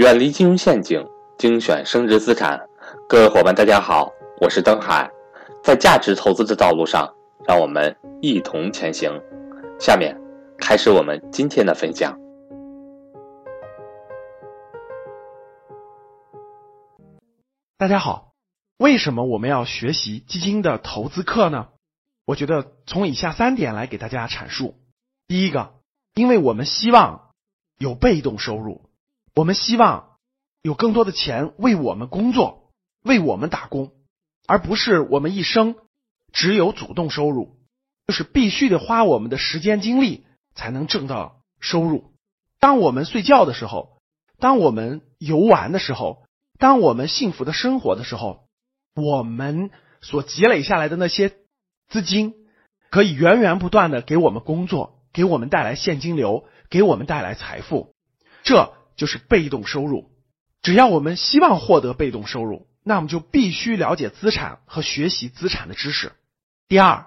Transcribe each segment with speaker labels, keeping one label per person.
Speaker 1: 远离金融陷阱，精选升值资产。各位伙伴，大家好，我是登海。在价值投资的道路上，让我们一同前行。下面开始我们今天的分享。
Speaker 2: 大家好，为什么我们要学习基金的投资课呢？我觉得从以下三点来给大家阐述。第一个，因为我们希望有被动收入。我们希望有更多的钱为我们工作，为我们打工，而不是我们一生只有主动收入，就是必须得花我们的时间精力才能挣到收入。当我们睡觉的时候，当我们游玩的时候，当我们幸福的生活的时候，我们所积累下来的那些资金，可以源源不断的给我们工作，给我们带来现金流，给我们带来财富。这。就是被动收入，只要我们希望获得被动收入，那我们就必须了解资产和学习资产的知识。第二，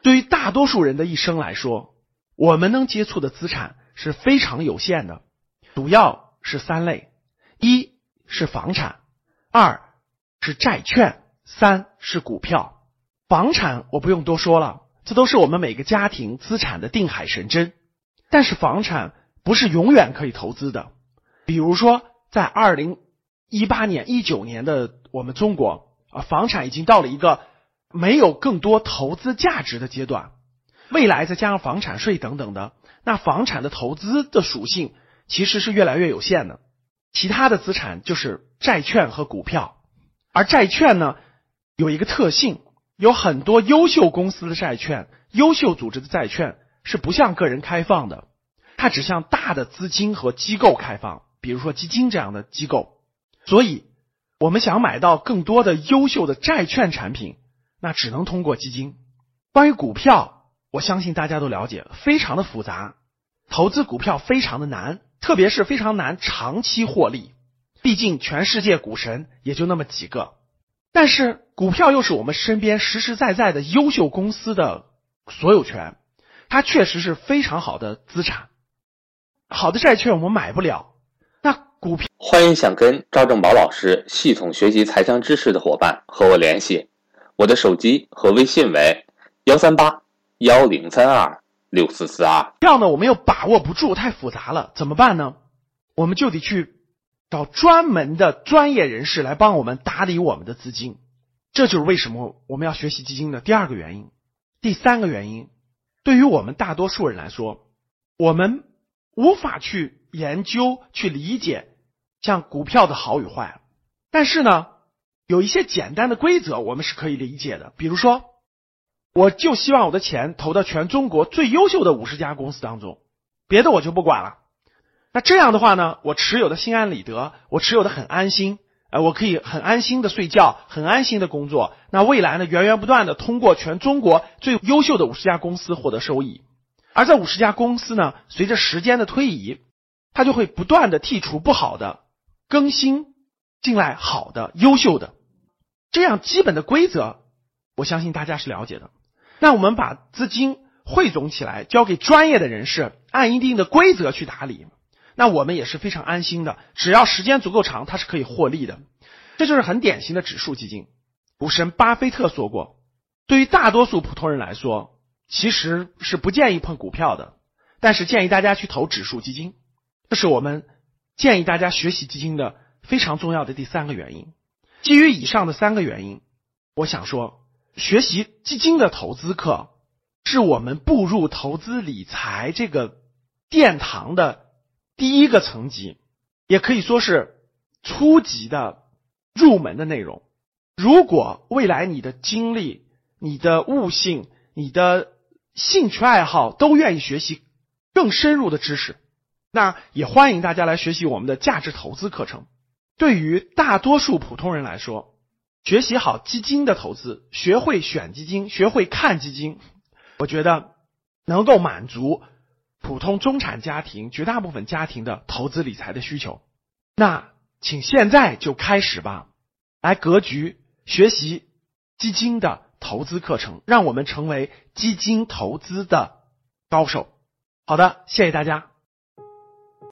Speaker 2: 对于大多数人的一生来说，我们能接触的资产是非常有限的，主要是三类：一是房产，二是债券，三是股票。房产我不用多说了，这都是我们每个家庭资产的定海神针。但是房产不是永远可以投资的。比如说，在二零一八年、一九年的我们中国啊，房产已经到了一个没有更多投资价值的阶段。未来再加上房产税等等的，那房产的投资的属性其实是越来越有限的。其他的资产就是债券和股票，而债券呢有一个特性，有很多优秀公司的债券、优秀组织的债券是不向个人开放的，它只向大的资金和机构开放。比如说基金这样的机构，所以我们想买到更多的优秀的债券产品，那只能通过基金。关于股票，我相信大家都了解，非常的复杂，投资股票非常的难，特别是非常难长期获利。毕竟全世界股神也就那么几个，但是股票又是我们身边实实在在的优秀公司的所有权，它确实是非常好的资产。好的债券我们买不了。
Speaker 1: 欢迎想跟赵正宝老师系统学习财商知识的伙伴和我联系，我的手机和微信为幺三八幺零三二六四四二。
Speaker 2: 这样呢，我们又把握不住，太复杂了，怎么办呢？我们就得去找专门的专业人士来帮我们打理我们的资金，这就是为什么我们要学习基金的第二个原因。第三个原因，对于我们大多数人来说，我们无法去。研究去理解像股票的好与坏，但是呢，有一些简单的规则我们是可以理解的。比如说，我就希望我的钱投到全中国最优秀的五十家公司当中，别的我就不管了。那这样的话呢，我持有的心安理得，我持有的很安心，呃，我可以很安心的睡觉，很安心的工作。那未来呢，源源不断的通过全中国最优秀的五十家公司获得收益，而在五十家公司呢，随着时间的推移。它就会不断的剔除不好的，更新进来好的、优秀的，这样基本的规则，我相信大家是了解的。那我们把资金汇总起来，交给专业的人士，按一定的规则去打理，那我们也是非常安心的。只要时间足够长，它是可以获利的。这就是很典型的指数基金。股神巴菲特说过，对于大多数普通人来说，其实是不建议碰股票的，但是建议大家去投指数基金。这是我们建议大家学习基金的非常重要的第三个原因。基于以上的三个原因，我想说，学习基金的投资课是我们步入投资理财这个殿堂的第一个层级，也可以说是初级的入门的内容。如果未来你的精力、你的悟性、你的兴趣爱好都愿意学习更深入的知识。那也欢迎大家来学习我们的价值投资课程。对于大多数普通人来说，学习好基金的投资，学会选基金，学会看基金，我觉得能够满足普通中产家庭绝大部分家庭的投资理财的需求。那请现在就开始吧，来格局学习基金的投资课程，让我们成为基金投资的高手。好的，谢谢大家。